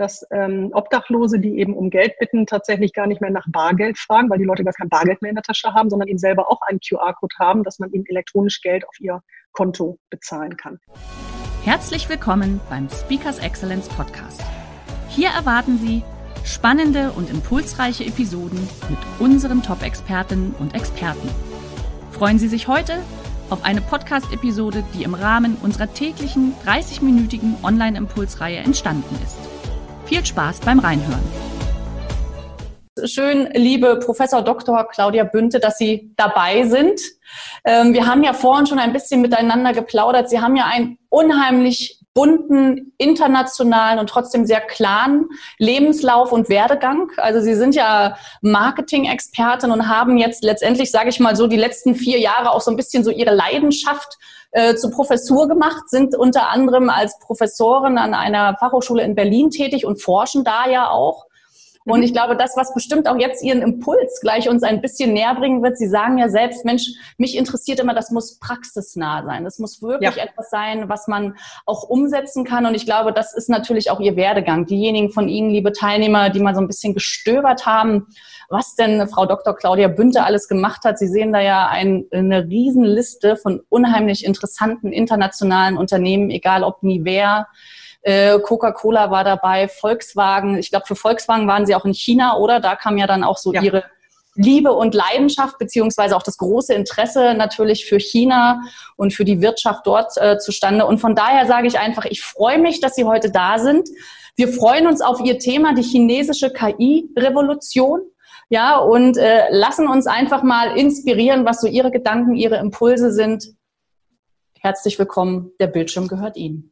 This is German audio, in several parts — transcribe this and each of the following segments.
dass ähm, Obdachlose, die eben um Geld bitten, tatsächlich gar nicht mehr nach Bargeld fragen, weil die Leute gar kein Bargeld mehr in der Tasche haben, sondern eben selber auch einen QR-Code haben, dass man eben elektronisch Geld auf ihr Konto bezahlen kann. Herzlich willkommen beim Speakers Excellence Podcast. Hier erwarten Sie spannende und impulsreiche Episoden mit unseren Top-Expertinnen und Experten. Freuen Sie sich heute auf eine Podcast-Episode, die im Rahmen unserer täglichen 30-minütigen Online-Impulsreihe entstanden ist. Viel Spaß beim Reinhören. Schön, liebe Professor Dr. Claudia Bünte, dass Sie dabei sind. Ähm, wir haben ja vorhin schon ein bisschen miteinander geplaudert. Sie haben ja einen unheimlich bunten, internationalen und trotzdem sehr klaren Lebenslauf und Werdegang. Also Sie sind ja Marketing-Expertin und haben jetzt letztendlich, sage ich mal so, die letzten vier Jahre auch so ein bisschen so Ihre Leidenschaft äh, zur Professur gemacht, sind unter anderem als Professorin an einer Fachhochschule in Berlin tätig und forschen da ja auch. Und mhm. ich glaube, das, was bestimmt auch jetzt Ihren Impuls gleich uns ein bisschen näher bringen wird, Sie sagen ja selbst, Mensch, mich interessiert immer, das muss praxisnah sein. Das muss wirklich ja. etwas sein, was man auch umsetzen kann. Und ich glaube, das ist natürlich auch Ihr Werdegang. Diejenigen von Ihnen, liebe Teilnehmer, die mal so ein bisschen gestöbert haben, was denn Frau Dr. Claudia Bünte alles gemacht hat. Sie sehen da ja ein, eine Riesenliste von unheimlich interessanten internationalen Unternehmen, egal ob Nivea, äh, Coca-Cola war dabei, Volkswagen. Ich glaube, für Volkswagen waren sie auch in China, oder? Da kam ja dann auch so ja. ihre Liebe und Leidenschaft beziehungsweise auch das große Interesse natürlich für China und für die Wirtschaft dort äh, zustande. Und von daher sage ich einfach, ich freue mich, dass Sie heute da sind. Wir freuen uns auf Ihr Thema, die chinesische KI-Revolution. Ja, und äh, lassen uns einfach mal inspirieren, was so Ihre Gedanken, Ihre Impulse sind. Herzlich willkommen. Der Bildschirm gehört Ihnen.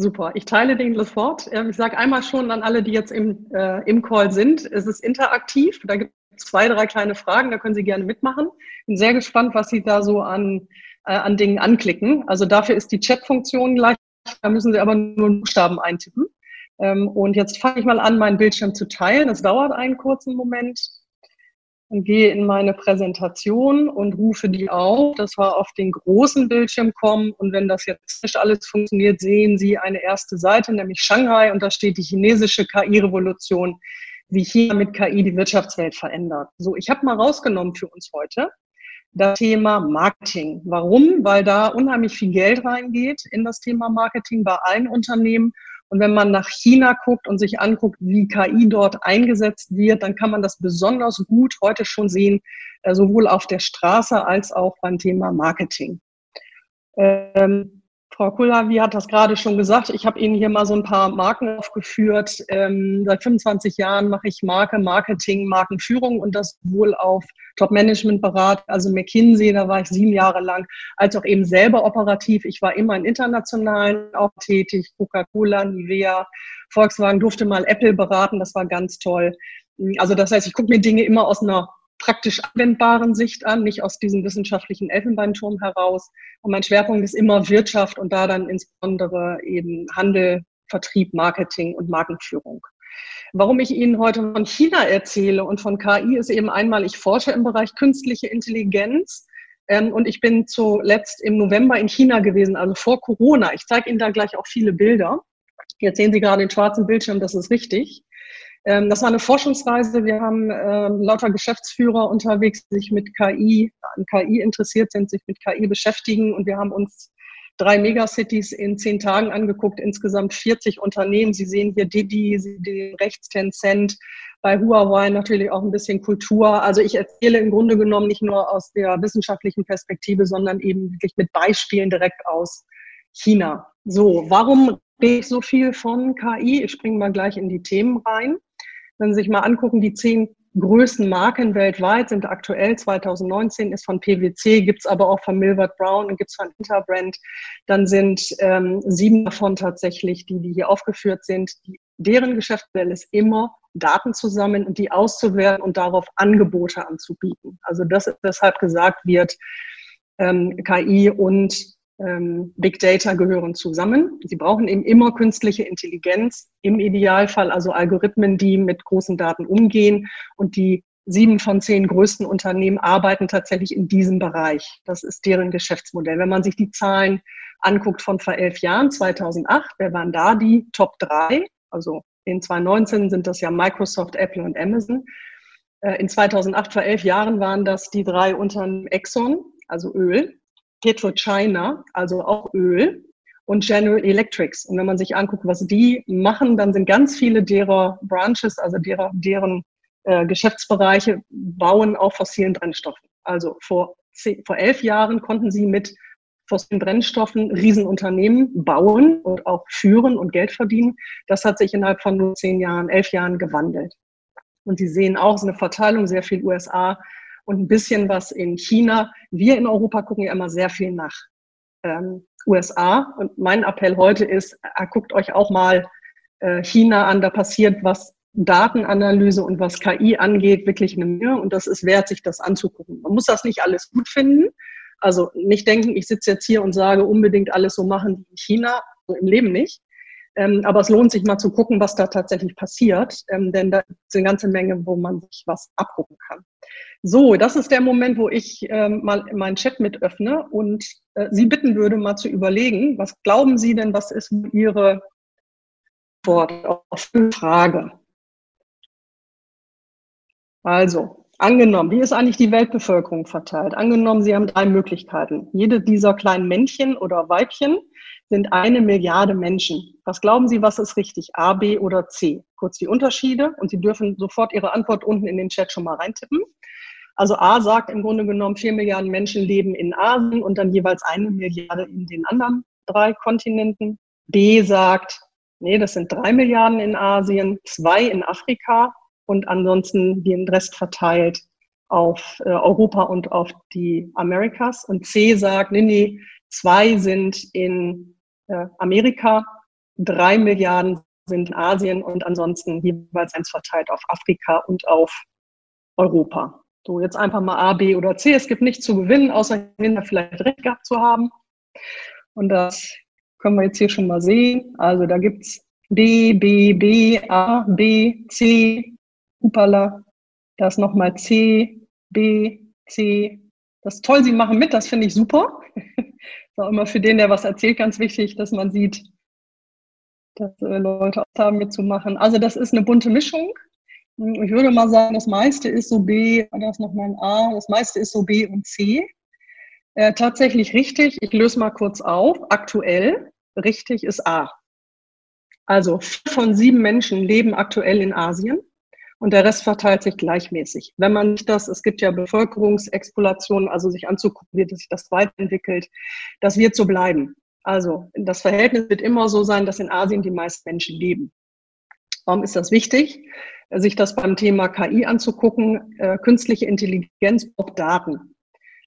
Super, ich teile den sofort. Ähm, ich sage einmal schon an alle, die jetzt im, äh, im Call sind, es ist interaktiv. Da gibt es zwei, drei kleine Fragen, da können Sie gerne mitmachen. Bin sehr gespannt, was Sie da so an, äh, an Dingen anklicken. Also dafür ist die Chat-Funktion gleich, da müssen Sie aber nur Buchstaben eintippen. Ähm, und jetzt fange ich mal an, meinen Bildschirm zu teilen. Das dauert einen kurzen Moment und gehe in meine Präsentation und rufe die auf. Das war auf den großen Bildschirm kommen. Und wenn das jetzt nicht alles funktioniert, sehen Sie eine erste Seite, nämlich Shanghai. Und da steht die chinesische KI-Revolution, wie China mit KI die Wirtschaftswelt verändert. So, ich habe mal rausgenommen für uns heute das Thema Marketing. Warum? Weil da unheimlich viel Geld reingeht in das Thema Marketing bei allen Unternehmen und wenn man nach China guckt und sich anguckt, wie KI dort eingesetzt wird, dann kann man das besonders gut heute schon sehen, äh, sowohl auf der Straße als auch beim Thema Marketing. Ähm, Frau Kullavi hat das gerade schon gesagt. Ich habe Ihnen hier mal so ein paar Marken aufgeführt. Ähm, seit 25 Jahren mache ich Marke, Marketing, Markenführung und das wohl auf Top-Management-Berat, also McKinsey, da war ich sieben Jahre lang, als auch eben selber operativ. Ich war immer in internationalen auch tätig, Coca-Cola, Nivea, Volkswagen, durfte mal Apple beraten, das war ganz toll. Also das heißt, ich gucke mir Dinge immer aus einer praktisch anwendbaren Sicht an, nicht aus diesem wissenschaftlichen Elfenbeinturm heraus. Und mein Schwerpunkt ist immer Wirtschaft und da dann insbesondere eben Handel, Vertrieb, Marketing und Markenführung. Warum ich Ihnen heute von China erzähle und von KI ist eben einmal, ich forsche im Bereich künstliche Intelligenz ähm, und ich bin zuletzt im November in China gewesen, also vor Corona. Ich zeige Ihnen da gleich auch viele Bilder. Jetzt sehen Sie gerade den schwarzen Bildschirm, das ist richtig. Ähm, das war eine Forschungsreise. Wir haben ähm, lauter Geschäftsführer unterwegs, die sich mit KI, an KI interessiert sind, sich mit KI beschäftigen. Und wir haben uns drei Megacities in zehn Tagen angeguckt, insgesamt 40 Unternehmen. Sie sehen hier Didi, Sie sehen rechts Tencent, bei Huawei natürlich auch ein bisschen Kultur. Also ich erzähle im Grunde genommen nicht nur aus der wissenschaftlichen Perspektive, sondern eben wirklich mit Beispielen direkt aus China. So, warum rede ich so viel von KI? Ich springe mal gleich in die Themen rein. Wenn Sie sich mal angucken, die zehn größten Marken weltweit sind aktuell 2019 ist von PwC, gibt es aber auch von Milward Brown und gibt es von Interbrand. Dann sind ähm, sieben davon tatsächlich, die, die hier aufgeführt sind. Die, deren Geschäftsmodell ist immer, Daten zu sammeln und die auszuwerten und darauf Angebote anzubieten. Also das ist weshalb gesagt wird, ähm, KI und ähm, Big Data gehören zusammen. Sie brauchen eben immer künstliche Intelligenz, im Idealfall also Algorithmen, die mit großen Daten umgehen. Und die sieben von zehn größten Unternehmen arbeiten tatsächlich in diesem Bereich. Das ist deren Geschäftsmodell. Wenn man sich die Zahlen anguckt von vor elf Jahren, 2008, wer waren da die Top drei? Also in 2019 sind das ja Microsoft, Apple und Amazon. Äh, in 2008, vor elf Jahren, waren das die drei Unternehmen Exxon, also Öl, PetroChina, also auch Öl, und General Electrics. Und wenn man sich anguckt, was die machen, dann sind ganz viele derer Branches, also derer, deren äh, Geschäftsbereiche, bauen auf fossilen Brennstoffen. Also vor, zehn, vor elf Jahren konnten sie mit fossilen Brennstoffen Riesenunternehmen bauen und auch führen und Geld verdienen. Das hat sich innerhalb von nur zehn Jahren, elf Jahren gewandelt. Und Sie sehen auch so eine Verteilung, sehr viel USA, und ein bisschen was in China. Wir in Europa gucken ja immer sehr viel nach ähm, USA. Und mein Appell heute ist, äh, guckt euch auch mal äh, China an. Da passiert was Datenanalyse und was KI angeht, wirklich eine Menge. Und das ist wert, sich das anzugucken. Man muss das nicht alles gut finden. Also nicht denken, ich sitze jetzt hier und sage unbedingt alles so machen wie in China. So im Leben nicht. Ähm, aber es lohnt sich mal zu gucken, was da tatsächlich passiert, ähm, denn da ist eine ganze Menge, wo man sich was abgucken kann. So, das ist der Moment, wo ich ähm, mal meinen Chat mit öffne und äh, Sie bitten würde, mal zu überlegen, was glauben Sie denn, was ist Ihre Antwort auf die Frage? Also, angenommen, wie ist eigentlich die Weltbevölkerung verteilt? Angenommen, Sie haben drei Möglichkeiten. Jede dieser kleinen Männchen oder Weibchen sind eine Milliarde Menschen. Was glauben Sie, was ist richtig? A, B oder C? Kurz die Unterschiede und Sie dürfen sofort Ihre Antwort unten in den Chat schon mal reintippen. Also A sagt im Grunde genommen, vier Milliarden Menschen leben in Asien und dann jeweils eine Milliarde in den anderen drei Kontinenten. B sagt, nee, das sind drei Milliarden in Asien, zwei in Afrika und ansonsten den Rest verteilt auf äh, Europa und auf die Amerikas. Und C sagt, nee, nee, zwei sind in Amerika, drei Milliarden sind in Asien und ansonsten jeweils eins verteilt auf Afrika und auf Europa. So, jetzt einfach mal A, B oder C. Es gibt nichts zu gewinnen, außer hinterher vielleicht recht gehabt zu haben. Und das können wir jetzt hier schon mal sehen. Also da gibt es B, B, B, A, B, C, Upala. Da ist nochmal C, B, C. Das ist toll, Sie machen mit, das finde ich super. auch immer für den, der was erzählt, ganz wichtig, dass man sieht, dass äh, Leute auch haben mitzumachen. Also das ist eine bunte Mischung. Ich würde mal sagen, das meiste ist so B, da ist nochmal ein A, das meiste ist so B und C. Äh, tatsächlich richtig, ich löse mal kurz auf, aktuell richtig ist A. Also vier von sieben Menschen leben aktuell in Asien und der Rest verteilt sich gleichmäßig. Wenn man nicht das, es gibt ja Bevölkerungsexplorationen, also sich anzugucken, wie sich das weiterentwickelt, das wird so bleiben. Also das Verhältnis wird immer so sein, dass in Asien die meisten Menschen leben. Warum ist das wichtig? sich das beim Thema KI anzugucken. Äh, künstliche Intelligenz braucht Daten.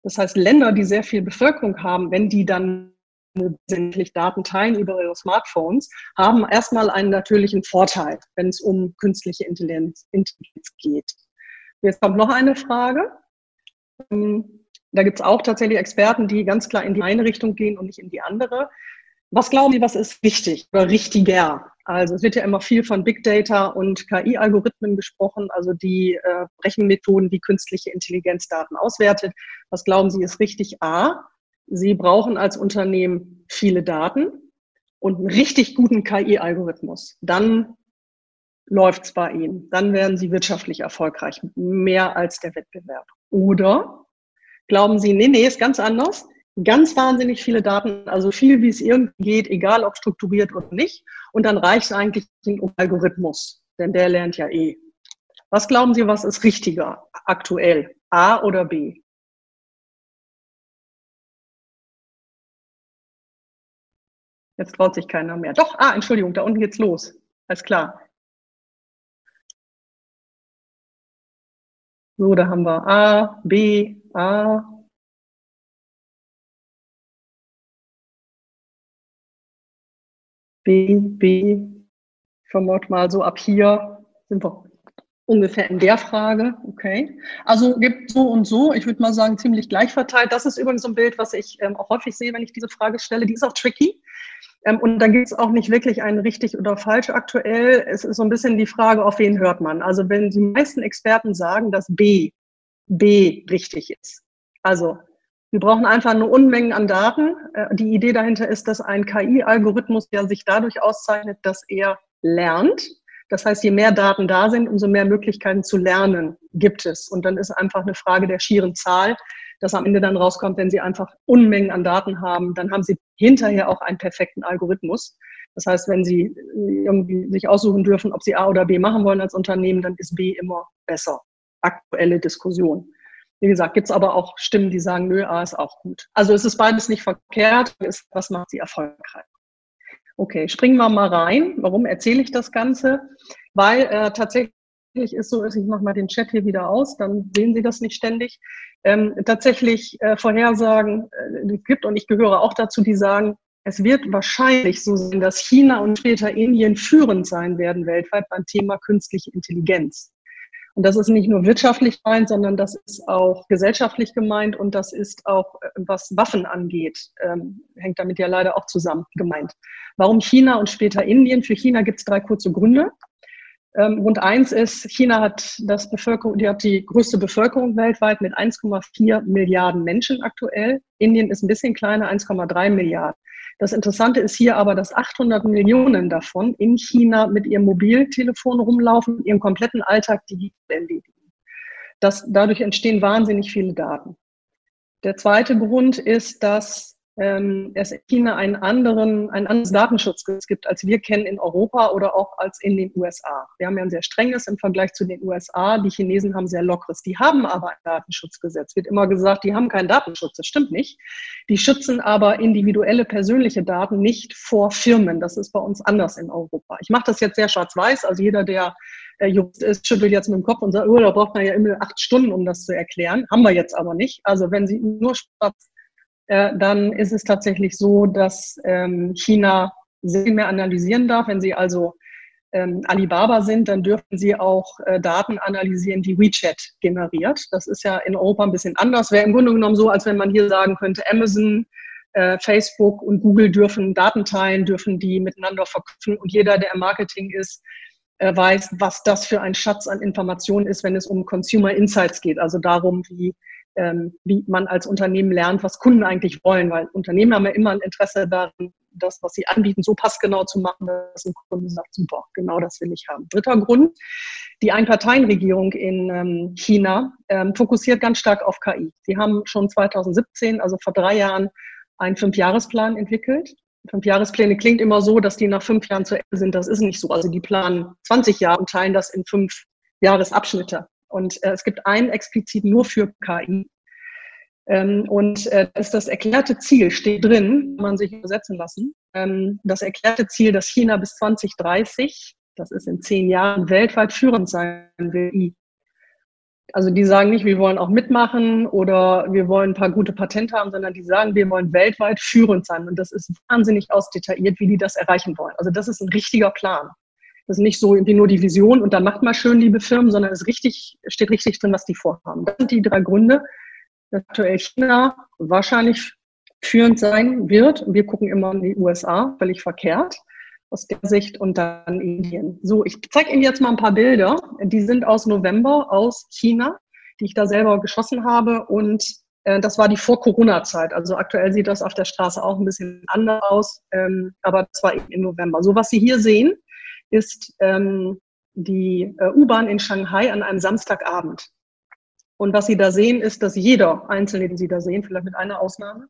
Das heißt, Länder, die sehr viel Bevölkerung haben, wenn die dann wesentlich Daten teilen über ihre Smartphones, haben erstmal einen natürlichen Vorteil, wenn es um künstliche Intelligenz, Intelligenz geht. Jetzt kommt noch eine Frage. Ähm, da gibt es auch tatsächlich Experten, die ganz klar in die eine Richtung gehen und nicht in die andere. Was glauben Sie, was ist wichtig oder richtiger? Also es wird ja immer viel von Big Data und KI-Algorithmen gesprochen, also die äh, Rechenmethoden, die künstliche Intelligenzdaten auswertet. Was glauben Sie ist richtig? A, Sie brauchen als Unternehmen viele Daten und einen richtig guten KI-Algorithmus. Dann läuft es bei Ihnen. Dann werden Sie wirtschaftlich erfolgreich, mehr als der Wettbewerb. Oder glauben Sie, nee, nee, ist ganz anders ganz wahnsinnig viele Daten, also viel wie es irgendwie geht, egal ob strukturiert oder nicht. Und dann reicht es eigentlich um Algorithmus, denn der lernt ja eh. Was glauben Sie, was ist richtiger aktuell? A oder B? Jetzt traut sich keiner mehr. Doch, ah, Entschuldigung, da unten geht's los. Alles klar. So, da haben wir A, B, A, B, B. Ich vermute mal so ab hier sind wir ungefähr in der Frage. Okay. Also gibt so und so, ich würde mal sagen, ziemlich gleich verteilt. Das ist übrigens so ein Bild, was ich ähm, auch häufig sehe, wenn ich diese Frage stelle. Die ist auch tricky. Ähm, und da gibt es auch nicht wirklich ein richtig oder falsch aktuell. Es ist so ein bisschen die Frage, auf wen hört man. Also wenn die meisten Experten sagen, dass B, B richtig ist. Also wir brauchen einfach eine Unmenge an Daten. Äh, die Idee dahinter ist, dass ein KI-Algorithmus, der sich dadurch auszeichnet, dass er lernt. Das heißt, je mehr Daten da sind, umso mehr Möglichkeiten zu lernen gibt es. Und dann ist einfach eine Frage der schieren Zahl, dass am Ende dann rauskommt, wenn Sie einfach Unmengen an Daten haben, dann haben Sie hinterher auch einen perfekten Algorithmus. Das heißt, wenn Sie irgendwie sich aussuchen dürfen, ob Sie A oder B machen wollen als Unternehmen, dann ist B immer besser. Aktuelle Diskussion. Wie gesagt, gibt es aber auch Stimmen, die sagen, nö, A ist auch gut. Also es ist beides nicht verkehrt. Was macht sie erfolgreich? Okay, springen wir mal rein. Warum erzähle ich das Ganze? Weil äh, tatsächlich ist so, ich mache mal den Chat hier wieder aus, dann sehen Sie das nicht ständig. Ähm, tatsächlich äh, Vorhersagen äh, gibt und ich gehöre auch dazu, die sagen, es wird wahrscheinlich so sein, dass China und später Indien führend sein werden weltweit beim Thema künstliche Intelligenz. Und das ist nicht nur wirtschaftlich gemeint, sondern das ist auch gesellschaftlich gemeint und das ist auch, was Waffen angeht, ähm, hängt damit ja leider auch zusammen gemeint. Warum China und später Indien? Für China gibt es drei kurze Gründe. Ähm, Grund eins ist, China hat das Bevölkerung, die hat die größte Bevölkerung weltweit mit 1,4 Milliarden Menschen aktuell. Indien ist ein bisschen kleiner, 1,3 Milliarden. Das Interessante ist hier aber, dass 800 Millionen davon in China mit ihrem Mobiltelefon rumlaufen, ihren kompletten Alltag digital erledigen. Dadurch entstehen wahnsinnig viele Daten. Der zweite Grund ist, dass ähm, es in China einen anderen, ein anderes Datenschutzgesetz gibt, als wir kennen in Europa oder auch als in den USA. Wir haben ja ein sehr strenges im Vergleich zu den USA. Die Chinesen haben sehr lockeres. Die haben aber ein Datenschutzgesetz. Wird immer gesagt, die haben keinen Datenschutz. Das stimmt nicht. Die schützen aber individuelle persönliche Daten nicht vor Firmen. Das ist bei uns anders in Europa. Ich mache das jetzt sehr schwarz-weiß. Also jeder, der Jurist ist, schüttelt jetzt mit dem Kopf und sagt, oh, da braucht man ja immer acht Stunden, um das zu erklären. Haben wir jetzt aber nicht. Also wenn Sie nur schwarz äh, dann ist es tatsächlich so, dass ähm, China sehr mehr analysieren darf. Wenn Sie also ähm, Alibaba sind, dann dürfen Sie auch äh, Daten analysieren, die WeChat generiert. Das ist ja in Europa ein bisschen anders. Wäre im Grunde genommen so, als wenn man hier sagen könnte, Amazon, äh, Facebook und Google dürfen Daten teilen, dürfen die miteinander verknüpfen und jeder, der im Marketing ist, weiß, was das für ein Schatz an Informationen ist, wenn es um Consumer Insights geht, also darum, wie ähm, wie man als Unternehmen lernt, was Kunden eigentlich wollen, weil Unternehmen haben ja immer ein Interesse daran, das, was sie anbieten, so passgenau zu machen, dass ein Kunde sagt, super, genau das will ich haben. Dritter Grund, die Einparteienregierung in ähm, China ähm, fokussiert ganz stark auf KI. Sie haben schon 2017, also vor drei Jahren, einen Fünfjahresplan entwickelt. Fünfjahrespläne klingt immer so, dass die nach fünf Jahren zu Ende sind. Das ist nicht so. Also die planen 20 Jahre und teilen das in fünf Jahresabschnitte. Und äh, es gibt einen explizit nur für KI. Ähm, und äh, ist das erklärte Ziel, steht drin, kann man sich übersetzen lassen. Ähm, das erklärte Ziel, dass China bis 2030, das ist in zehn Jahren, weltweit führend sein will. Also die sagen nicht, wir wollen auch mitmachen oder wir wollen ein paar gute Patente haben, sondern die sagen, wir wollen weltweit führend sein. Und das ist wahnsinnig ausdetailliert, wie die das erreichen wollen. Also das ist ein richtiger Plan. Das ist nicht so irgendwie nur die Vision und dann macht mal schön, liebe Firmen, sondern es richtig, steht richtig drin, was die vorhaben. Das sind die drei Gründe, dass aktuell China wahrscheinlich führend sein wird. Wir gucken immer in die USA, völlig verkehrt aus der Sicht und dann Indien. So, ich zeige Ihnen jetzt mal ein paar Bilder. Die sind aus November aus China, die ich da selber geschossen habe und äh, das war die Vor-Corona-Zeit. Also aktuell sieht das auf der Straße auch ein bisschen anders aus, ähm, aber das war eben im November. So, was Sie hier sehen, ist ähm, die äh, U-Bahn in Shanghai an einem Samstagabend. Und was Sie da sehen, ist, dass jeder Einzelne, den Sie da sehen, vielleicht mit einer Ausnahme,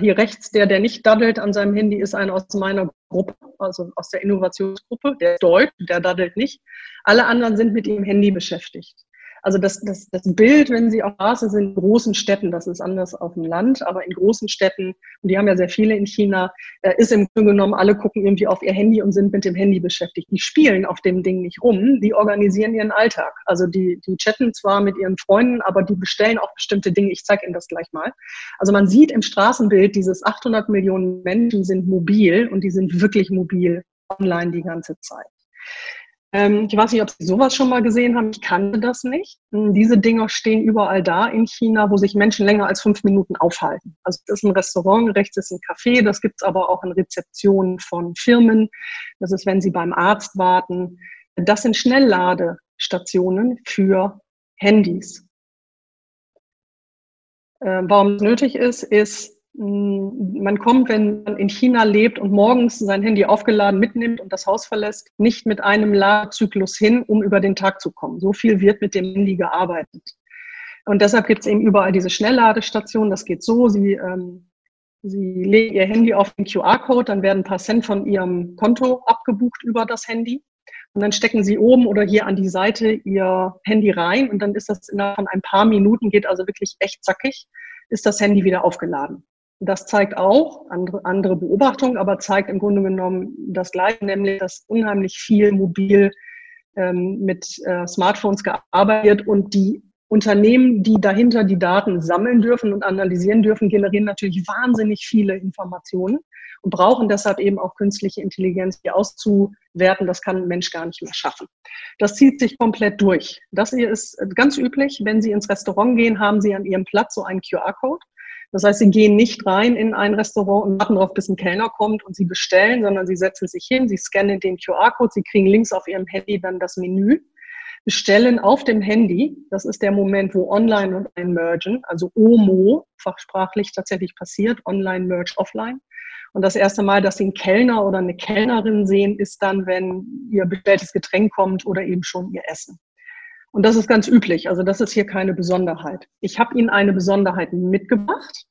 hier rechts, der, der nicht daddelt an seinem Handy, ist einer aus meiner Gruppe, also aus der Innovationsgruppe, der ist deutsch, der daddelt nicht. Alle anderen sind mit ihrem Handy beschäftigt. Also das, das, das Bild, wenn Sie auf Straße sind, in großen Städten, das ist anders auf dem Land, aber in großen Städten, und die haben ja sehr viele in China, äh, ist im Grunde genommen, alle gucken irgendwie auf ihr Handy und sind mit dem Handy beschäftigt. Die spielen auf dem Ding nicht rum, die organisieren ihren Alltag. Also die, die chatten zwar mit ihren Freunden, aber die bestellen auch bestimmte Dinge. Ich zeige Ihnen das gleich mal. Also man sieht im Straßenbild, dieses 800 Millionen Menschen sind mobil und die sind wirklich mobil online die ganze Zeit. Ähm, ich weiß nicht, ob Sie sowas schon mal gesehen haben. Ich kannte das nicht. Hm, diese Dinger stehen überall da in China, wo sich Menschen länger als fünf Minuten aufhalten. Also das ist ein Restaurant, rechts ist ein Café, das gibt es aber auch in Rezeptionen von Firmen. Das ist, wenn Sie beim Arzt warten. Das sind Schnellladestationen für Handys. Ähm, warum es nötig ist, ist, man kommt, wenn man in China lebt und morgens sein Handy aufgeladen mitnimmt und das Haus verlässt, nicht mit einem Ladezyklus hin, um über den Tag zu kommen. So viel wird mit dem Handy gearbeitet. Und deshalb gibt es eben überall diese Schnellladestationen. Das geht so, Sie, ähm, Sie legen Ihr Handy auf den QR-Code, dann werden ein paar Cent von Ihrem Konto abgebucht über das Handy. Und dann stecken Sie oben oder hier an die Seite Ihr Handy rein und dann ist das innerhalb von ein paar Minuten, geht also wirklich echt zackig, ist das Handy wieder aufgeladen. Das zeigt auch andere, andere Beobachtungen, aber zeigt im Grunde genommen das Gleiche, nämlich dass unheimlich viel mobil ähm, mit äh, Smartphones gearbeitet und die Unternehmen, die dahinter die Daten sammeln dürfen und analysieren dürfen, generieren natürlich wahnsinnig viele Informationen und brauchen deshalb eben auch künstliche Intelligenz, die auszuwerten. Das kann ein Mensch gar nicht mehr schaffen. Das zieht sich komplett durch. Das hier ist ganz üblich. Wenn Sie ins Restaurant gehen, haben Sie an Ihrem Platz so einen QR-Code. Das heißt, sie gehen nicht rein in ein Restaurant und warten darauf, bis ein Kellner kommt und sie bestellen, sondern sie setzen sich hin, sie scannen den QR-Code, sie kriegen links auf ihrem Handy dann das Menü, bestellen auf dem Handy. Das ist der Moment, wo Online und ein mergen, also OMO fachsprachlich tatsächlich passiert, Online, Merge, Offline. Und das erste Mal, dass Sie einen Kellner oder eine Kellnerin sehen, ist dann, wenn Ihr bestelltes Getränk kommt oder eben schon Ihr Essen. Und das ist ganz üblich. Also das ist hier keine Besonderheit. Ich habe Ihnen eine Besonderheit mitgebracht.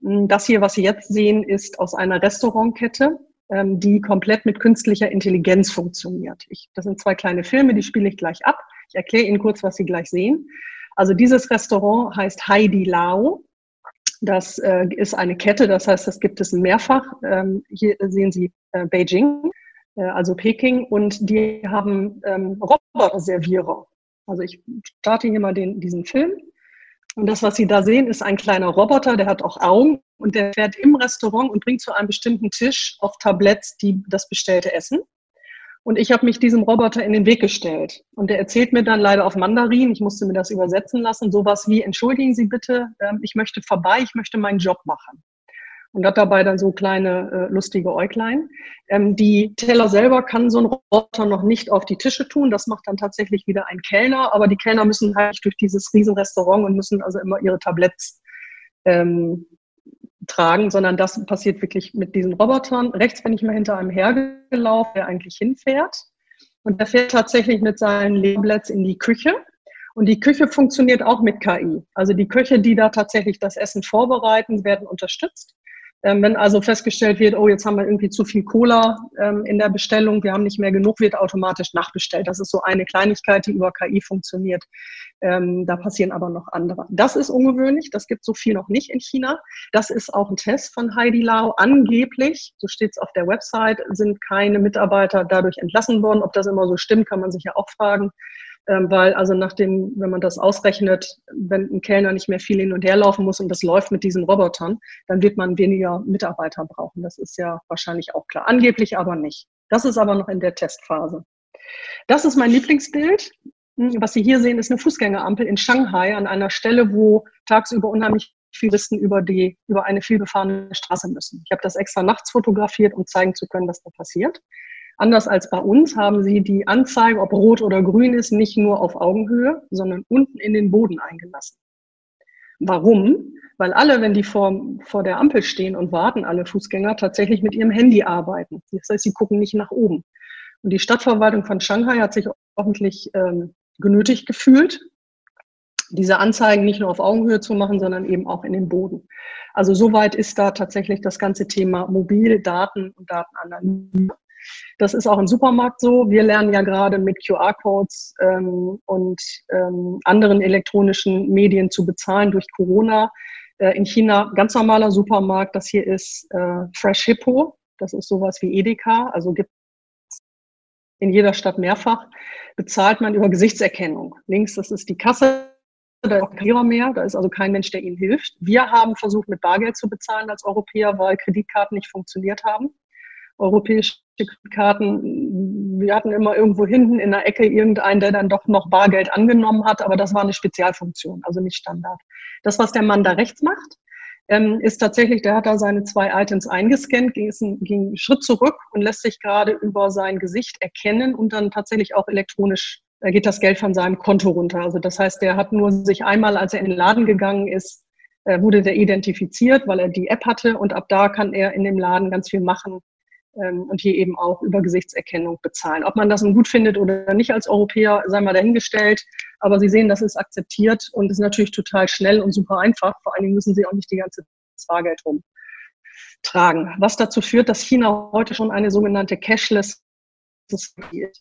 Das hier, was Sie jetzt sehen, ist aus einer Restaurantkette, ähm, die komplett mit künstlicher Intelligenz funktioniert. Ich, das sind zwei kleine Filme, die spiele ich gleich ab. Ich erkläre Ihnen kurz, was Sie gleich sehen. Also dieses Restaurant heißt Heidi Lao. Das äh, ist eine Kette, das heißt, das gibt es mehrfach. Ähm, hier sehen Sie äh, Beijing, äh, also Peking, und die haben ähm, Roboter-Servierer. Also ich starte hier mal den, diesen Film. Und das, was Sie da sehen, ist ein kleiner Roboter, der hat auch Augen und der fährt im Restaurant und bringt zu einem bestimmten Tisch auf Tabletts die, das bestellte Essen. Und ich habe mich diesem Roboter in den Weg gestellt. Und der erzählt mir dann leider auf Mandarin, ich musste mir das übersetzen lassen, sowas wie, entschuldigen Sie bitte, ähm, ich möchte vorbei, ich möchte meinen Job machen und hat dabei dann so kleine äh, lustige Äuglein. Ähm, die Teller selber kann so ein Roboter noch nicht auf die Tische tun. Das macht dann tatsächlich wieder ein Kellner. Aber die Kellner müssen halt durch dieses Riesenrestaurant und müssen also immer ihre Tabletts ähm, tragen, sondern das passiert wirklich mit diesen Robotern. Rechts bin ich mal hinter einem hergelaufen, der eigentlich hinfährt. Und der fährt tatsächlich mit seinen Tablets in die Küche. Und die Küche funktioniert auch mit KI. Also die Köche, die da tatsächlich das Essen vorbereiten, werden unterstützt. Ähm, wenn also festgestellt wird, oh, jetzt haben wir irgendwie zu viel Cola ähm, in der Bestellung, wir haben nicht mehr genug, wird automatisch nachbestellt. Das ist so eine Kleinigkeit, die über KI funktioniert. Ähm, da passieren aber noch andere. Das ist ungewöhnlich, das gibt so viel noch nicht in China. Das ist auch ein Test von Heidi Lau. Angeblich, so steht es auf der Website, sind keine Mitarbeiter dadurch entlassen worden. Ob das immer so stimmt, kann man sich ja auch fragen. Ähm, weil also nachdem, wenn man das ausrechnet, wenn ein Kellner nicht mehr viel hin und her laufen muss und das läuft mit diesen Robotern, dann wird man weniger Mitarbeiter brauchen. Das ist ja wahrscheinlich auch klar. Angeblich aber nicht. Das ist aber noch in der Testphase. Das ist mein Lieblingsbild. Hm, was Sie hier sehen, ist eine Fußgängerampel in Shanghai an einer Stelle, wo tagsüber unheimlich viele Touristen über, die, über eine vielbefahrene Straße müssen. Ich habe das extra nachts fotografiert, um zeigen zu können, was da passiert. Anders als bei uns haben sie die Anzeige, ob rot oder grün ist, nicht nur auf Augenhöhe, sondern unten in den Boden eingelassen. Warum? Weil alle, wenn die vor, vor der Ampel stehen und warten, alle Fußgänger tatsächlich mit ihrem Handy arbeiten. Das heißt, sie gucken nicht nach oben. Und die Stadtverwaltung von Shanghai hat sich ordentlich ähm, genötigt gefühlt, diese Anzeigen nicht nur auf Augenhöhe zu machen, sondern eben auch in den Boden. Also soweit ist da tatsächlich das ganze Thema Mobildaten und Datenanalyse. Das ist auch im Supermarkt so. Wir lernen ja gerade mit QR-Codes ähm, und ähm, anderen elektronischen Medien zu bezahlen durch Corona. Äh, in China ganz normaler Supermarkt. Das hier ist äh, Fresh Hippo. Das ist sowas wie Edeka. Also gibt in jeder Stadt mehrfach. Bezahlt man über Gesichtserkennung. Links, das ist die Kasse da ist kein mehr, da ist also kein Mensch, der ihnen hilft. Wir haben versucht, mit Bargeld zu bezahlen als Europäer, weil Kreditkarten nicht funktioniert haben. Europäische Kreditkarten, wir hatten immer irgendwo hinten in der Ecke irgendeinen, der dann doch noch Bargeld angenommen hat, aber das war eine Spezialfunktion, also nicht Standard. Das, was der Mann da rechts macht, ähm, ist tatsächlich, der hat da seine zwei Items eingescannt, ging, ging einen Schritt zurück und lässt sich gerade über sein Gesicht erkennen und dann tatsächlich auch elektronisch da geht das Geld von seinem Konto runter. Also das heißt, der hat nur sich einmal, als er in den Laden gegangen ist, äh, wurde der identifiziert, weil er die App hatte und ab da kann er in dem Laden ganz viel machen und hier eben auch über Gesichtserkennung bezahlen. Ob man das nun gut findet oder nicht als Europäer, sei mal dahingestellt. Aber Sie sehen, das ist akzeptiert und ist natürlich total schnell und super einfach. Vor allen Dingen müssen Sie auch nicht die ganze Fahrgeld rumtragen. Was dazu führt, dass China heute schon eine sogenannte Cashless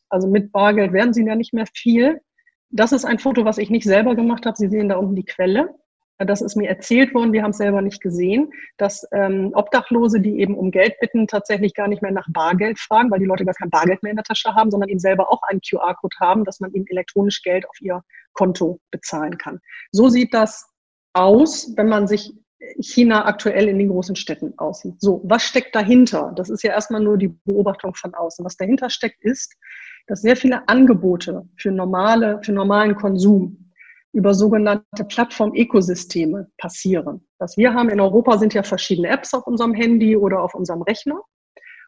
also mit Bargeld werden sie ja nicht mehr viel. Das ist ein Foto, was ich nicht selber gemacht habe. Sie sehen da unten die Quelle. Das ist mir erzählt worden, wir haben es selber nicht gesehen, dass ähm, Obdachlose, die eben um Geld bitten, tatsächlich gar nicht mehr nach Bargeld fragen, weil die Leute gar kein Bargeld mehr in der Tasche haben, sondern eben selber auch einen QR-Code haben, dass man ihnen elektronisch Geld auf ihr Konto bezahlen kann. So sieht das aus, wenn man sich China aktuell in den großen Städten aussieht. So, was steckt dahinter? Das ist ja erstmal nur die Beobachtung von außen. Was dahinter steckt, ist, dass sehr viele Angebote für normale, für normalen Konsum über sogenannte Plattform-Ökosysteme passieren. Was wir haben in Europa sind ja verschiedene Apps auf unserem Handy oder auf unserem Rechner.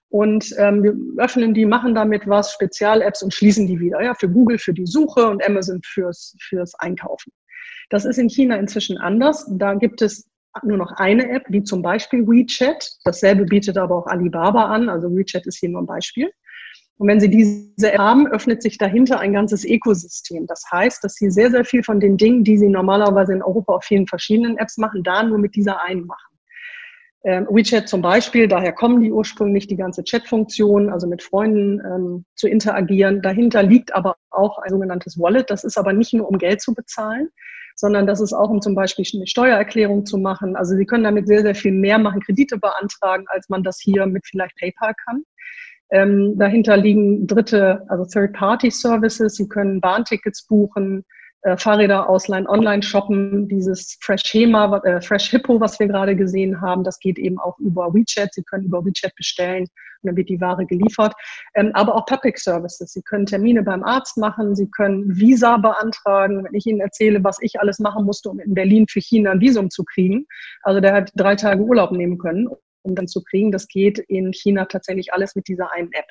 Und ähm, wir öffnen die, machen damit was, Spezial-Apps und schließen die wieder. Ja, für Google für die Suche und Amazon fürs, fürs Einkaufen. Das ist in China inzwischen anders. Da gibt es nur noch eine App, wie zum Beispiel WeChat. Dasselbe bietet aber auch Alibaba an. Also WeChat ist hier nur ein Beispiel. Und wenn Sie diese haben, öffnet sich dahinter ein ganzes Ökosystem. Das heißt, dass Sie sehr, sehr viel von den Dingen, die Sie normalerweise in Europa auf vielen verschiedenen Apps machen, da nur mit dieser einen machen. Ähm, WeChat zum Beispiel, daher kommen die ursprünglich die ganze Chat-Funktion, also mit Freunden ähm, zu interagieren. Dahinter liegt aber auch ein sogenanntes Wallet. Das ist aber nicht nur, um Geld zu bezahlen, sondern das ist auch, um zum Beispiel eine Steuererklärung zu machen. Also Sie können damit sehr, sehr viel mehr machen, Kredite beantragen, als man das hier mit vielleicht PayPal kann. Ähm, dahinter liegen dritte, also Third-Party-Services. Sie können Bahntickets buchen, äh, Fahrräder ausleihen, online shoppen. Dieses Fresh Schema, äh, Fresh Hippo, was wir gerade gesehen haben, das geht eben auch über WeChat. Sie können über WeChat bestellen und dann wird die Ware geliefert. Ähm, aber auch Public Services. Sie können Termine beim Arzt machen. Sie können Visa beantragen. Wenn ich Ihnen erzähle, was ich alles machen musste, um in Berlin für China ein Visum zu kriegen. Also der hat drei Tage Urlaub nehmen können, um dann zu kriegen. Das geht in China tatsächlich alles mit dieser einen App.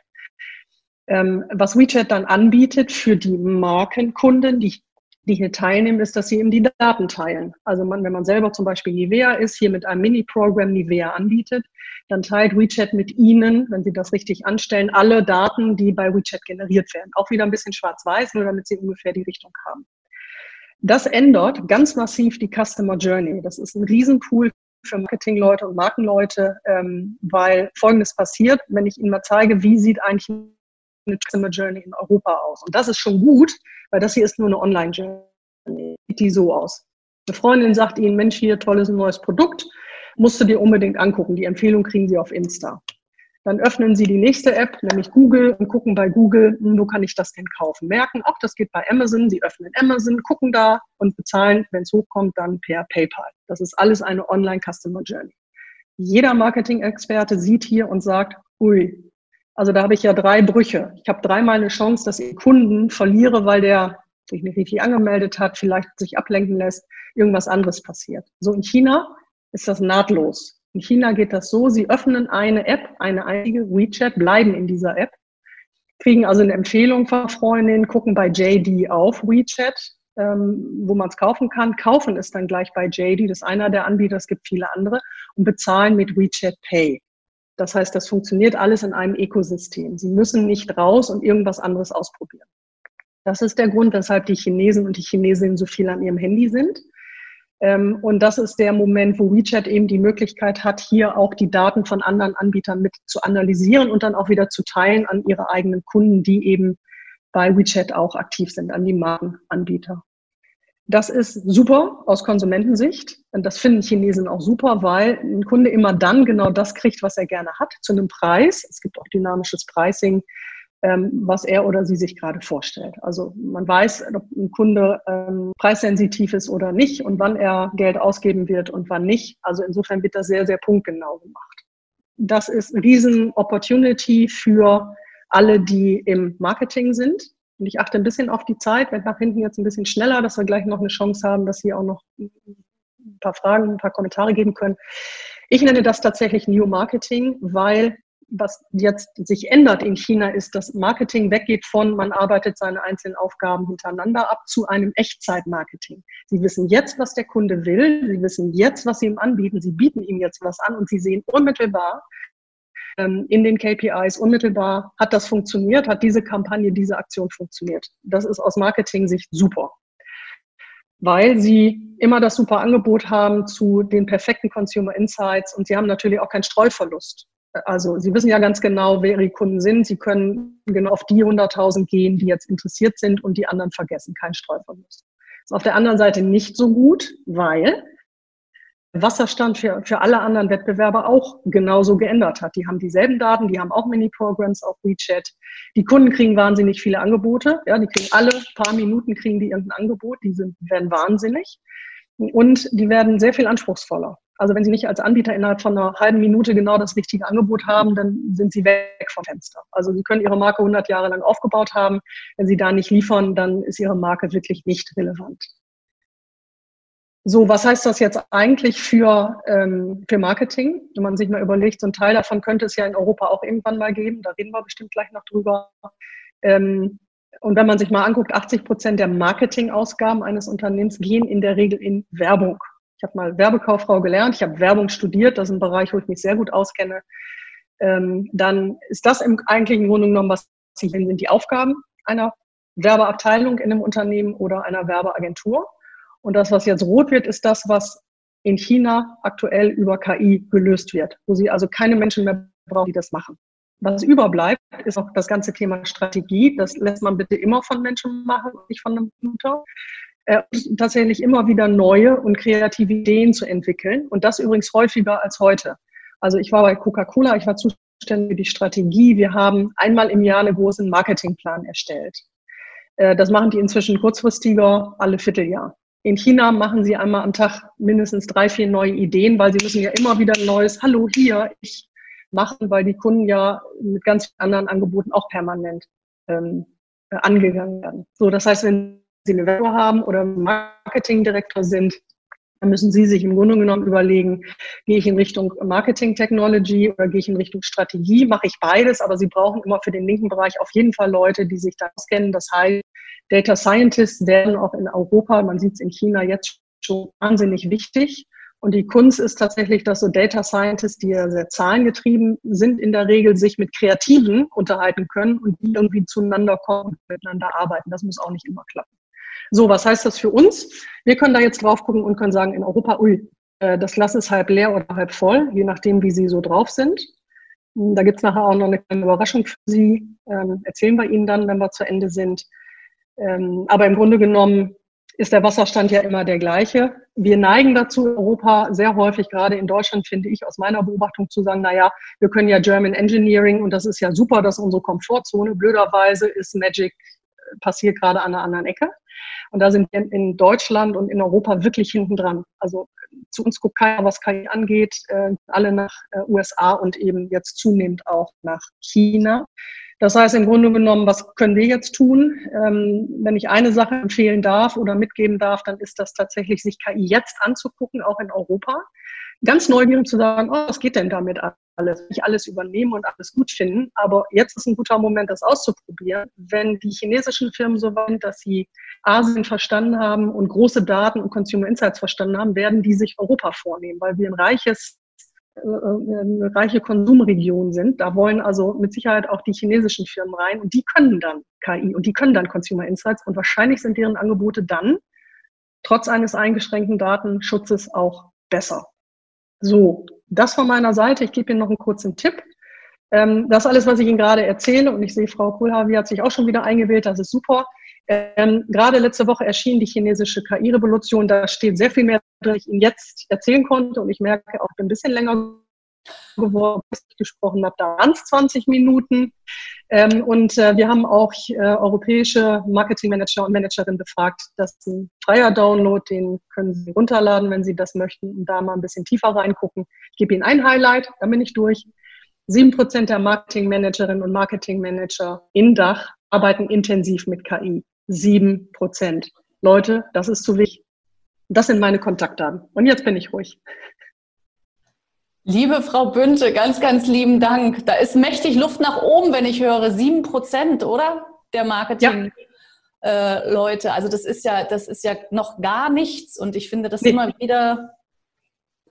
Ähm, was WeChat dann anbietet für die Markenkunden, die die hier teilnehmen, ist, dass sie eben die Daten teilen. Also man, wenn man selber zum Beispiel Nivea ist, hier mit einem Mini-Programm Nivea anbietet, dann teilt WeChat mit Ihnen, wenn Sie das richtig anstellen, alle Daten, die bei WeChat generiert werden. Auch wieder ein bisschen schwarz-weiß, nur damit Sie ungefähr die Richtung haben. Das ändert ganz massiv die Customer Journey. Das ist ein Riesenpool für Marketingleute und Markenleute, ähm, weil Folgendes passiert, wenn ich Ihnen mal zeige, wie sieht eigentlich eine Customer Journey in Europa aus. Und das ist schon gut, weil das hier ist nur eine Online-Journey. Sieht die so aus. Eine Freundin sagt Ihnen, Mensch, hier tolles neues Produkt, musst du dir unbedingt angucken. Die Empfehlung kriegen Sie auf Insta. Dann öffnen Sie die nächste App, nämlich Google, und gucken bei Google, hm, wo kann ich das denn kaufen? Merken, auch das geht bei Amazon. Sie öffnen Amazon, gucken da und bezahlen, wenn es hochkommt, dann per PayPal. Das ist alles eine Online-Customer Journey. Jeder Marketing-Experte sieht hier und sagt, ui, also da habe ich ja drei Brüche. Ich habe dreimal eine Chance, dass ich Kunden verliere, weil der sich nicht richtig angemeldet hat, vielleicht sich ablenken lässt, irgendwas anderes passiert. So in China ist das nahtlos. In China geht das so, sie öffnen eine App, eine einzige WeChat, bleiben in dieser App, kriegen also eine Empfehlung von Freundinnen, gucken bei JD auf WeChat, ähm, wo man es kaufen kann, kaufen es dann gleich bei JD, das ist einer der Anbieter, es gibt viele andere, und bezahlen mit WeChat Pay. Das heißt, das funktioniert alles in einem Ökosystem. Sie müssen nicht raus und irgendwas anderes ausprobieren. Das ist der Grund, weshalb die Chinesen und die Chinesinnen so viel an ihrem Handy sind. Ähm, und das ist der Moment, wo WeChat eben die Möglichkeit hat, hier auch die Daten von anderen Anbietern mit zu analysieren und dann auch wieder zu teilen an ihre eigenen Kunden, die eben bei WeChat auch aktiv sind, an die Markenanbieter. Das ist super aus Konsumentensicht. Und das finden Chinesen auch super, weil ein Kunde immer dann genau das kriegt, was er gerne hat, zu einem Preis. Es gibt auch dynamisches Pricing, ähm, was er oder sie sich gerade vorstellt. Also man weiß, ob ein Kunde ähm, preissensitiv ist oder nicht und wann er Geld ausgeben wird und wann nicht. Also insofern wird das sehr, sehr punktgenau gemacht. Das ist eine riesen Opportunity für alle, die im Marketing sind. Und ich achte ein bisschen auf die Zeit, werde nach hinten jetzt ein bisschen schneller, dass wir gleich noch eine Chance haben, dass Sie auch noch ein paar Fragen, ein paar Kommentare geben können. Ich nenne das tatsächlich New Marketing, weil was jetzt sich ändert in China ist, dass Marketing weggeht von, man arbeitet seine einzelnen Aufgaben hintereinander ab zu einem Echtzeitmarketing. Sie wissen jetzt, was der Kunde will, sie wissen jetzt, was sie ihm anbieten, sie bieten ihm jetzt was an und sie sehen unmittelbar ähm, in den KPIs, unmittelbar, hat das funktioniert, hat diese Kampagne, diese Aktion funktioniert. Das ist aus Marketing-Sicht super weil sie immer das super Angebot haben zu den perfekten Consumer Insights und sie haben natürlich auch keinen Streuverlust. Also Sie wissen ja ganz genau, wer Ihre Kunden sind. Sie können genau auf die 100.000 gehen, die jetzt interessiert sind und die anderen vergessen. Kein Streuverlust. Ist auf der anderen Seite nicht so gut, weil Wasserstand für, für alle anderen Wettbewerber auch genauso geändert hat. Die haben dieselben Daten, die haben auch Mini-Programs auf WeChat. Die Kunden kriegen wahnsinnig viele Angebote. Ja, die kriegen alle paar Minuten kriegen die irgendein Angebot. Die sind, werden wahnsinnig. Und die werden sehr viel anspruchsvoller. Also wenn Sie nicht als Anbieter innerhalb von einer halben Minute genau das richtige Angebot haben, dann sind Sie weg vom Fenster. Also Sie können Ihre Marke 100 Jahre lang aufgebaut haben. Wenn Sie da nicht liefern, dann ist Ihre Marke wirklich nicht relevant. So, was heißt das jetzt eigentlich für, ähm, für Marketing? Wenn man sich mal überlegt, so ein Teil davon könnte es ja in Europa auch irgendwann mal geben. Da reden wir bestimmt gleich noch drüber. Ähm, und wenn man sich mal anguckt, 80 Prozent der Marketingausgaben eines Unternehmens gehen in der Regel in Werbung. Ich habe mal Werbekauffrau gelernt, ich habe Werbung studiert, das ist ein Bereich, wo ich mich sehr gut auskenne. Ähm, dann ist das im eigentlichen Grunde genommen, was sie sind die Aufgaben einer Werbeabteilung in einem Unternehmen oder einer Werbeagentur. Und das, was jetzt rot wird, ist das, was in China aktuell über KI gelöst wird, wo sie also keine Menschen mehr brauchen, die das machen. Was überbleibt, ist auch das ganze Thema Strategie. Das lässt man bitte immer von Menschen machen, nicht von einem Computer äh, tatsächlich immer wieder neue und kreative Ideen zu entwickeln. Und das übrigens häufiger als heute. Also ich war bei Coca-Cola, ich war zuständig für die Strategie. Wir haben einmal im Jahr einen großen Marketingplan erstellt. Äh, das machen die inzwischen kurzfristiger, alle Vierteljahr. In China machen sie einmal am Tag mindestens drei, vier neue Ideen, weil sie müssen ja immer wieder ein neues Hallo hier, ich machen, weil die Kunden ja mit ganz anderen Angeboten auch permanent ähm, äh, angegangen werden. So, das heißt, wenn Sie eine Werbung haben oder Marketingdirektor sind, dann müssen Sie sich im Grunde genommen überlegen, gehe ich in Richtung Marketing Technology oder gehe ich in Richtung Strategie? Mache ich beides, aber Sie brauchen immer für den linken Bereich auf jeden Fall Leute, die sich da auskennen. Das heißt, Data Scientists werden auch in Europa, man sieht es in China jetzt schon wahnsinnig wichtig. Und die Kunst ist tatsächlich, dass so Data Scientists, die ja sehr zahlengetrieben sind, in der Regel sich mit Kreativen unterhalten können und die irgendwie zueinander kommen und miteinander arbeiten. Das muss auch nicht immer klappen. So, was heißt das für uns? Wir können da jetzt drauf gucken und können sagen, in Europa, ui, äh, das Glas ist halb leer oder halb voll, je nachdem, wie Sie so drauf sind. Hm, da gibt's nachher auch noch eine kleine Überraschung für Sie. Ähm, erzählen wir Ihnen dann, wenn wir zu Ende sind. Ähm, aber im Grunde genommen ist der Wasserstand ja immer der gleiche. Wir neigen dazu, Europa sehr häufig, gerade in Deutschland, finde ich, aus meiner Beobachtung zu sagen, na ja, wir können ja German Engineering und das ist ja super, das ist unsere Komfortzone. Blöderweise ist Magic passiert gerade an einer anderen Ecke. Und da sind wir in Deutschland und in Europa wirklich hinten dran. Also zu uns guckt keiner, was KI angeht, äh, alle nach äh, USA und eben jetzt zunehmend auch nach China. Das heißt im Grunde genommen, was können wir jetzt tun? Ähm, wenn ich eine Sache empfehlen darf oder mitgeben darf, dann ist das tatsächlich, sich KI jetzt anzugucken, auch in Europa. Ganz neugierig zu sagen, oh, was geht denn damit alles? Nicht alles übernehmen und alles gut finden. Aber jetzt ist ein guter Moment, das auszuprobieren. Wenn die chinesischen Firmen so weit, dass sie Asien verstanden haben und große Daten und Consumer Insights verstanden haben, werden die sich Europa vornehmen, weil wir ein reiches äh, äh, eine reiche Konsumregion sind. Da wollen also mit Sicherheit auch die chinesischen Firmen rein und die können dann KI und die können dann Consumer Insights und wahrscheinlich sind deren Angebote dann trotz eines eingeschränkten Datenschutzes auch besser. So, das von meiner Seite. Ich gebe Ihnen noch einen kurzen Tipp. Ähm, das alles, was ich Ihnen gerade erzähle, und ich sehe, Frau Kohlhavi hat sich auch schon wieder eingewählt, das ist super. Ähm, gerade letzte Woche erschien die chinesische KI-Revolution. Da steht sehr viel mehr, drin, ich Ihnen jetzt erzählen konnte. Und ich merke auch, ein bisschen länger bis ich gesprochen habe, da waren es 20 Minuten. Ähm, und äh, wir haben auch äh, europäische Marketingmanager und Managerinnen befragt. Das ist ein freier Download, den können Sie runterladen, wenn Sie das möchten und da mal ein bisschen tiefer reingucken. Ich gebe Ihnen ein Highlight, dann bin ich durch. Sieben Prozent der Marketingmanagerinnen und Marketingmanager in Dach arbeiten intensiv mit KI. Sieben Prozent. Leute, das ist zu wichtig. Das sind meine Kontaktdaten. Und jetzt bin ich ruhig. Liebe Frau Bünte, ganz, ganz lieben Dank. Da ist mächtig Luft nach oben, wenn ich höre. Sieben Prozent, oder? Der Marketing. Ja. Äh, Leute, also das ist ja, das ist ja noch gar nichts und ich finde das nee. immer wieder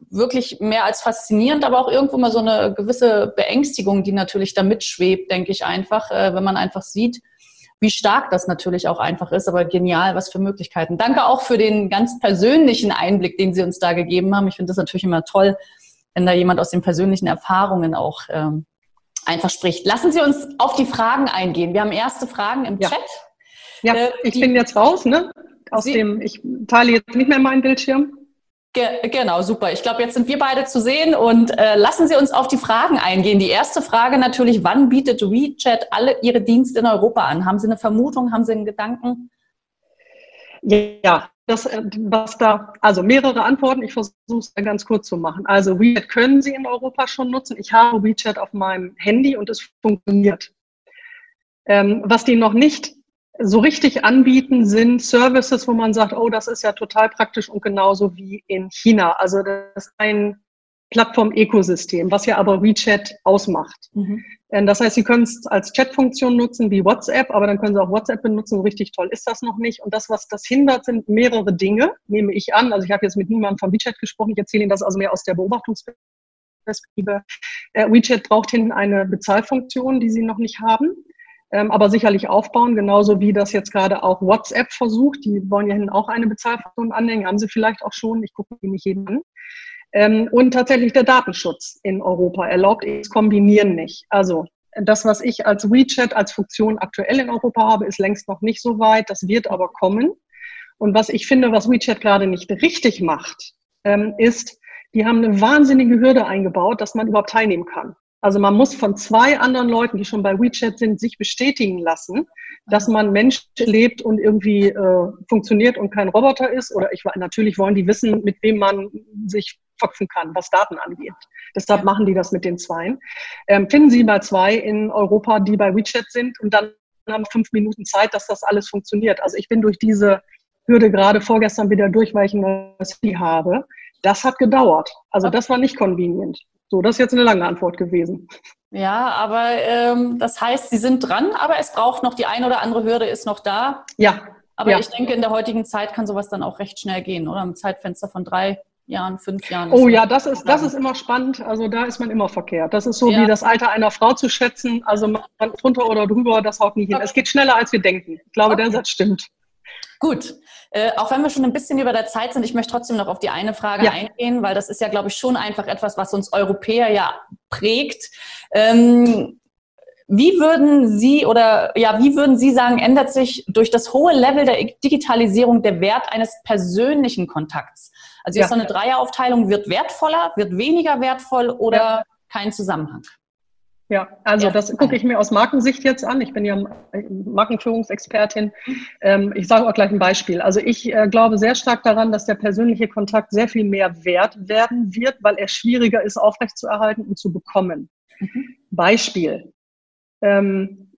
wirklich mehr als faszinierend, aber auch irgendwo mal so eine gewisse Beängstigung, die natürlich da mitschwebt, denke ich einfach, äh, wenn man einfach sieht, wie stark das natürlich auch einfach ist, aber genial, was für Möglichkeiten. Danke auch für den ganz persönlichen Einblick, den Sie uns da gegeben haben. Ich finde das natürlich immer toll, wenn da jemand aus den persönlichen Erfahrungen auch ähm, einfach spricht. Lassen Sie uns auf die Fragen eingehen. Wir haben erste Fragen im ja. Chat. Ja, äh, ich die, bin jetzt raus, ne? Aus Sie, dem, ich teile jetzt nicht mehr meinen Bildschirm. Ge genau, super. Ich glaube, jetzt sind wir beide zu sehen und äh, lassen Sie uns auf die Fragen eingehen. Die erste Frage natürlich, wann bietet WeChat alle Ihre Dienste in Europa an? Haben Sie eine Vermutung, haben Sie einen Gedanken? Ja, das, äh, was da, also mehrere Antworten, ich versuche es ganz kurz zu machen. Also WeChat können Sie in Europa schon nutzen. Ich habe WeChat auf meinem Handy und es funktioniert. Ähm, was die noch nicht so richtig anbieten, sind Services, wo man sagt, oh, das ist ja total praktisch und genauso wie in China. Also das ist ein Plattform-Ökosystem, was ja aber WeChat ausmacht. Mhm. Ähm, das heißt, Sie können es als Chatfunktion nutzen wie WhatsApp, aber dann können Sie auch WhatsApp benutzen. Richtig toll ist das noch nicht. Und das, was das hindert, sind mehrere Dinge, nehme ich an. Also ich habe jetzt mit niemandem von WeChat gesprochen. Ich erzähle Ihnen das also mehr aus der Beobachtungsperspektive. Äh, WeChat braucht hinten eine Bezahlfunktion, die Sie noch nicht haben. Ähm, aber sicherlich aufbauen, genauso wie das jetzt gerade auch WhatsApp versucht. Die wollen ja hinten auch eine Bezahlfunktion anhängen, haben sie vielleicht auch schon. Ich gucke die nicht jeden an. Ähm, und tatsächlich der Datenschutz in Europa erlaubt es kombinieren nicht. Also das, was ich als WeChat als Funktion aktuell in Europa habe, ist längst noch nicht so weit. Das wird aber kommen. Und was ich finde, was WeChat gerade nicht richtig macht, ähm, ist, die haben eine wahnsinnige Hürde eingebaut, dass man überhaupt teilnehmen kann. Also man muss von zwei anderen Leuten, die schon bei WeChat sind, sich bestätigen lassen, dass man Mensch lebt und irgendwie äh, funktioniert und kein Roboter ist. Oder ich natürlich wollen die wissen, mit wem man sich verknüpfen kann, was Daten angeht. Deshalb machen die das mit den Zweien. Ähm, finden Sie mal zwei in Europa, die bei WeChat sind und dann haben fünf Minuten Zeit, dass das alles funktioniert. Also ich bin durch diese Hürde gerade vorgestern wieder durch, weil ich ein neues Handy habe. Das hat gedauert. Also das war nicht convenient. So, das ist jetzt eine lange Antwort gewesen. Ja, aber ähm, das heißt, Sie sind dran, aber es braucht noch die eine oder andere Hürde ist noch da. Ja. Aber ja. ich denke, in der heutigen Zeit kann sowas dann auch recht schnell gehen, oder? Im Zeitfenster von drei Jahren, fünf Jahren. Oh ja, das ist, das ist immer spannend. Also da ist man immer verkehrt. Das ist so ja. wie das Alter einer Frau zu schätzen. Also man drunter oder drüber, das haut nie hin. Okay. Es geht schneller, als wir denken. Ich glaube, okay. der Satz stimmt. Gut. Äh, auch wenn wir schon ein bisschen über der Zeit sind, ich möchte trotzdem noch auf die eine Frage ja. eingehen, weil das ist ja, glaube ich, schon einfach etwas, was uns Europäer ja prägt. Ähm, wie würden Sie oder ja, wie würden Sie sagen, ändert sich durch das hohe Level der Digitalisierung der Wert eines persönlichen Kontakts? Also ja. ist so eine Dreieraufteilung, wird wertvoller, wird weniger wertvoll oder ja. kein Zusammenhang? Ja, also das gucke ich mir aus Markensicht jetzt an. Ich bin ja Markenführungsexpertin. Ähm, ich sage auch gleich ein Beispiel. Also ich äh, glaube sehr stark daran, dass der persönliche Kontakt sehr viel mehr wert werden wird, weil er schwieriger ist, aufrechtzuerhalten und zu bekommen. Mhm. Beispiel. Ähm,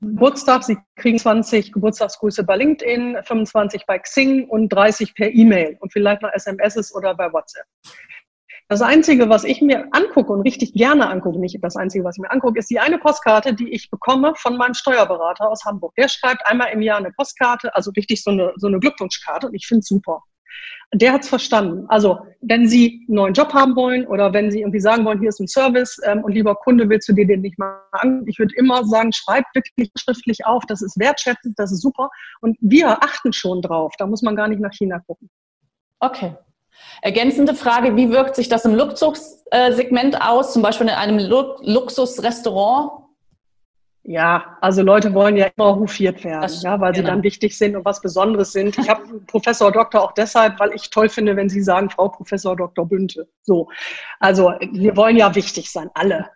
Geburtstag, Sie kriegen 20 Geburtstagsgrüße bei LinkedIn, 25 bei Xing und 30 per E-Mail und vielleicht noch SMS oder bei WhatsApp. Das Einzige, was ich mir angucke und richtig gerne angucke, nicht das Einzige, was ich mir angucke, ist die eine Postkarte, die ich bekomme von meinem Steuerberater aus Hamburg. Der schreibt einmal im Jahr eine Postkarte, also richtig so eine, so eine Glückwunschkarte und ich finde es super. Der hat es verstanden. Also wenn Sie einen neuen Job haben wollen oder wenn Sie irgendwie sagen wollen, hier ist ein Service ähm, und lieber Kunde, willst du dir den nicht mal an? Ich würde immer sagen, schreib wirklich schriftlich auf, das ist wertschätzend, das ist super. Und wir achten schon drauf. Da muss man gar nicht nach China gucken. Okay. Ergänzende Frage, wie wirkt sich das im Luxussegment aus, zum Beispiel in einem Luxusrestaurant? Ja, also Leute wollen ja immer hofiert werden, das, ja, weil genau. sie dann wichtig sind und was Besonderes sind. Ich habe Professor Doktor auch deshalb, weil ich toll finde, wenn Sie sagen, Frau Professor Dr. Bünte. So, also wir wollen ja wichtig sein, alle.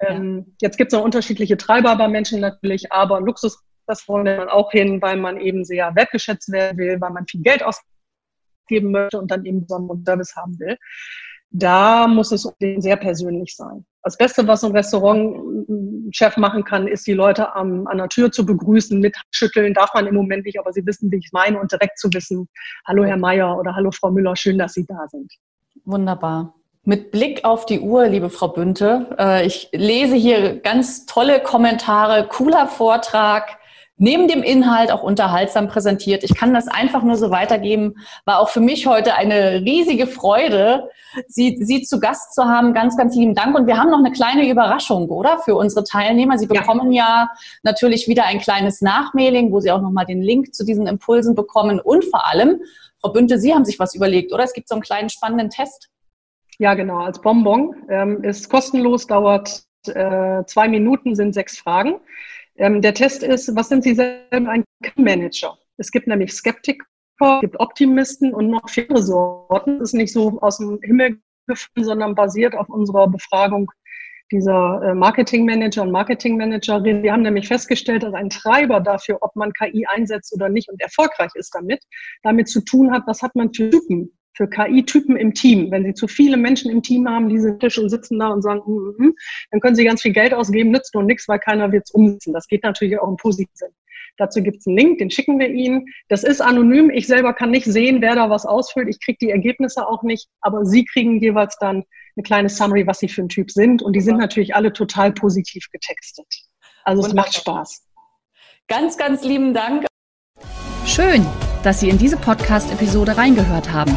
Ja. Ähm, jetzt gibt es noch unterschiedliche Treiber bei Menschen natürlich, aber Luxus, das wollen wir dann auch hin, weil man eben sehr wertgeschätzt werden will, weil man viel Geld ausgeben möchte und dann eben so einen Service haben will da muss es sehr persönlich sein. Das Beste, was ein Restaurantchef machen kann, ist, die Leute am, an der Tür zu begrüßen, mit schütteln darf man im Moment nicht, aber sie wissen, wie ich meine und direkt zu wissen, hallo Herr Meier oder hallo Frau Müller, schön, dass Sie da sind. Wunderbar. Mit Blick auf die Uhr, liebe Frau Bünte, äh, ich lese hier ganz tolle Kommentare, cooler Vortrag neben dem Inhalt auch unterhaltsam präsentiert. Ich kann das einfach nur so weitergeben. War auch für mich heute eine riesige Freude, Sie, Sie zu Gast zu haben. Ganz, ganz lieben Dank. Und wir haben noch eine kleine Überraschung, oder? Für unsere Teilnehmer. Sie bekommen ja, ja natürlich wieder ein kleines Nachmailing, wo Sie auch nochmal den Link zu diesen Impulsen bekommen. Und vor allem, Frau Bünte, Sie haben sich was überlegt, oder? Es gibt so einen kleinen spannenden Test. Ja, genau. Als Bonbon ähm, ist kostenlos, dauert äh, zwei Minuten, sind sechs Fragen. Ähm, der Test ist, was sind Sie selber ein Manager? Es gibt nämlich Skeptiker, es gibt Optimisten und noch viele Sorten. Das ist nicht so aus dem Himmel gefallen, sondern basiert auf unserer Befragung dieser äh, Marketingmanager und Marketingmanagerin. Wir haben nämlich festgestellt, dass ein Treiber dafür, ob man KI einsetzt oder nicht und erfolgreich ist damit, damit zu tun hat, was hat man für Typen für KI-Typen im Team. Wenn Sie zu viele Menschen im Team haben, diese Tisch und sitzen da und sagen, mm, mm, dann können Sie ganz viel Geld ausgeben, nützt nur nichts, weil keiner wird es umsetzen. Das geht natürlich auch im positiven Sinn. Dazu gibt es einen Link, den schicken wir Ihnen. Das ist anonym. Ich selber kann nicht sehen, wer da was ausfüllt. Ich kriege die Ergebnisse auch nicht, aber Sie kriegen jeweils dann eine kleine Summary, was Sie für ein Typ sind. Und die sind natürlich alle total positiv getextet. Also es macht Spaß. Ganz, ganz lieben Dank. Schön, dass Sie in diese Podcast-Episode reingehört haben.